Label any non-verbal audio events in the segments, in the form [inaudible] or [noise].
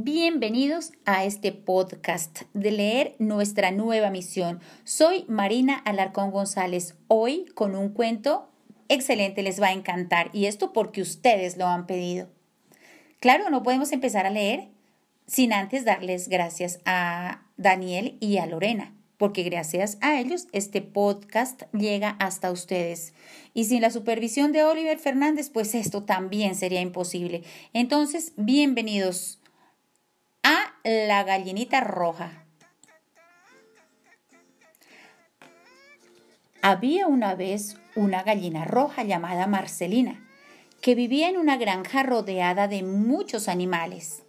Bienvenidos a este podcast de leer nuestra nueva misión. Soy Marina Alarcón González, hoy con un cuento excelente, les va a encantar y esto porque ustedes lo han pedido. Claro, no podemos empezar a leer sin antes darles gracias a Daniel y a Lorena, porque gracias a ellos este podcast llega hasta ustedes. Y sin la supervisión de Oliver Fernández, pues esto también sería imposible. Entonces, bienvenidos la gallinita roja. Había una vez una gallina roja llamada Marcelina, que vivía en una granja rodeada de muchos animales.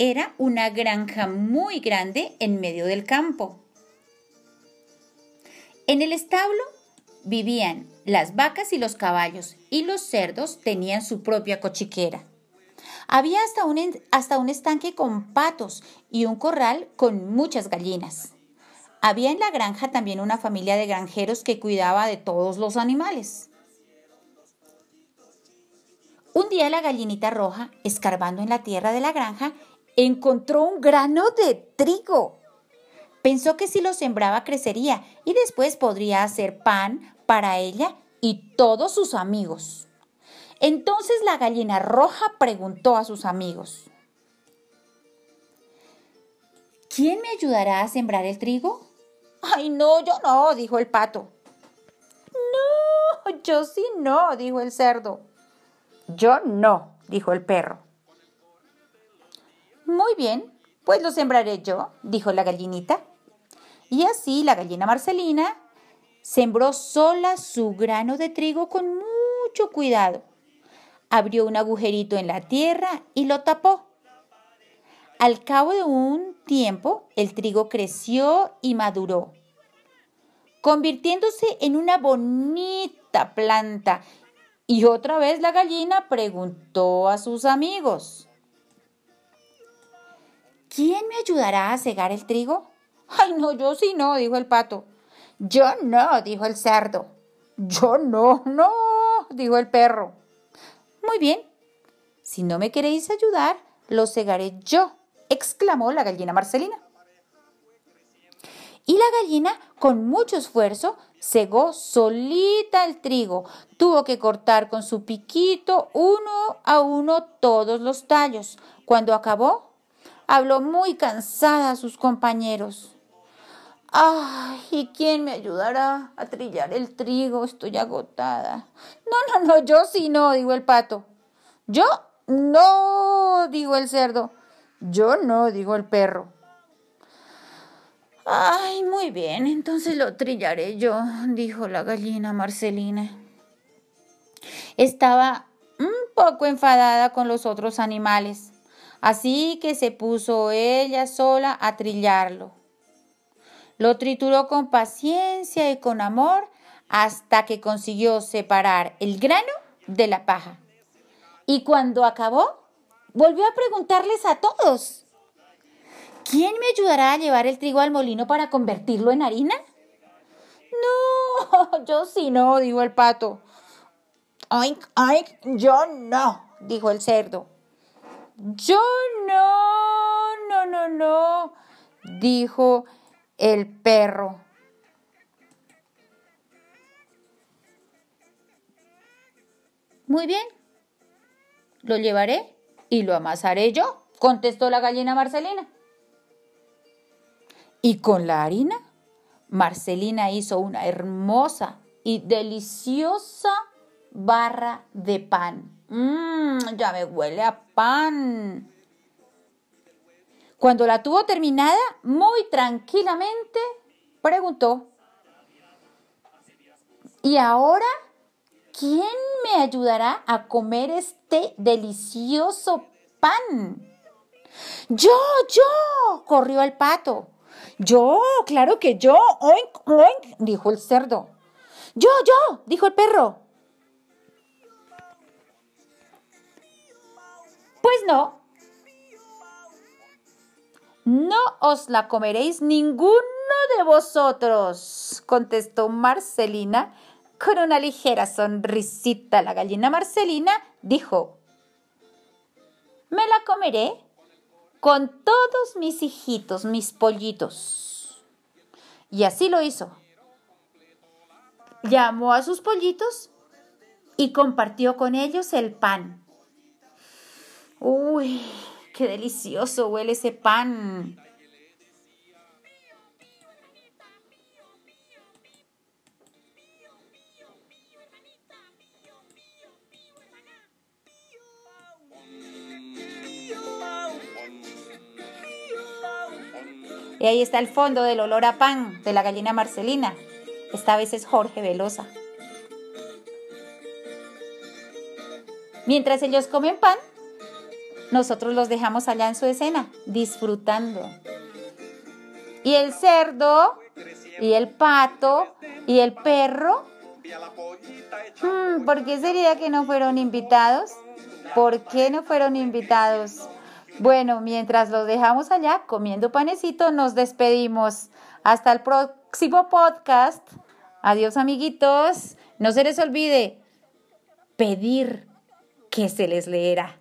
Era una granja muy grande en medio del campo. En el establo vivían las vacas y los caballos, y los cerdos tenían su propia cochiquera. Había hasta un, hasta un estanque con patos y un corral con muchas gallinas. Había en la granja también una familia de granjeros que cuidaba de todos los animales. Un día la gallinita roja, escarbando en la tierra de la granja, encontró un grano de trigo. Pensó que si lo sembraba crecería y después podría hacer pan para ella y todos sus amigos. Entonces la gallina roja preguntó a sus amigos, ¿quién me ayudará a sembrar el trigo? Ay, no, yo no, dijo el pato. No, yo sí no, dijo el cerdo. Yo no, dijo el perro. Muy bien, pues lo sembraré yo, dijo la gallinita. Y así la gallina Marcelina sembró sola su grano de trigo con mucho cuidado abrió un agujerito en la tierra y lo tapó. Al cabo de un tiempo, el trigo creció y maduró, convirtiéndose en una bonita planta. Y otra vez la gallina preguntó a sus amigos, ¿quién me ayudará a cegar el trigo? Ay, no, yo sí no, dijo el pato. Yo no, dijo el cerdo. Yo no, no, dijo el perro. Muy bien, si no me queréis ayudar, lo cegaré yo, exclamó la gallina Marcelina. Y la gallina, con mucho esfuerzo, cegó solita el trigo. Tuvo que cortar con su piquito uno a uno todos los tallos. Cuando acabó, habló muy cansada a sus compañeros. Ay, ¿y quién me ayudará a trillar el trigo? Estoy agotada. No, no, no, yo sí no, dijo el pato. Yo no, dijo el cerdo. Yo no, dijo el perro. Ay, muy bien, entonces lo trillaré yo, dijo la gallina Marcelina. Estaba un poco enfadada con los otros animales, así que se puso ella sola a trillarlo. Lo trituró con paciencia y con amor hasta que consiguió separar el grano de la paja. Y cuando acabó, volvió a preguntarles a todos, ¿quién me ayudará a llevar el trigo al molino para convertirlo en harina? No, [laughs] yo sí no, dijo el pato. Ay, ay, yo no, dijo el cerdo. Yo no, no, no, no, dijo el perro. Muy bien, lo llevaré y lo amasaré yo, contestó la gallina Marcelina. Y con la harina, Marcelina hizo una hermosa y deliciosa barra de pan. Mmm, ya me huele a pan. Cuando la tuvo terminada, muy tranquilamente preguntó, ¿y ahora quién me ayudará a comer este delicioso pan? Yo, yo, corrió el pato. Yo, claro que yo, oink, oink, dijo el cerdo. Yo, yo, dijo el perro. Pues no, no os la comeréis ninguno de vosotros, contestó Marcelina con una ligera sonrisita. La gallina Marcelina dijo, me la comeré, con todos mis hijitos, mis pollitos. Y así lo hizo. Llamó a sus pollitos y compartió con ellos el pan. Uy, qué delicioso huele ese pan. Y ahí está el fondo del olor a pan de la gallina Marcelina. Esta vez es Jorge Velosa. Mientras ellos comen pan, nosotros los dejamos allá en su escena, disfrutando. Y el cerdo, y el pato, y el perro. Hmm, ¿Por qué sería que no fueron invitados? ¿Por qué no fueron invitados? Bueno, mientras los dejamos allá comiendo panecito, nos despedimos. Hasta el próximo podcast. Adiós amiguitos. No se les olvide pedir que se les leerá.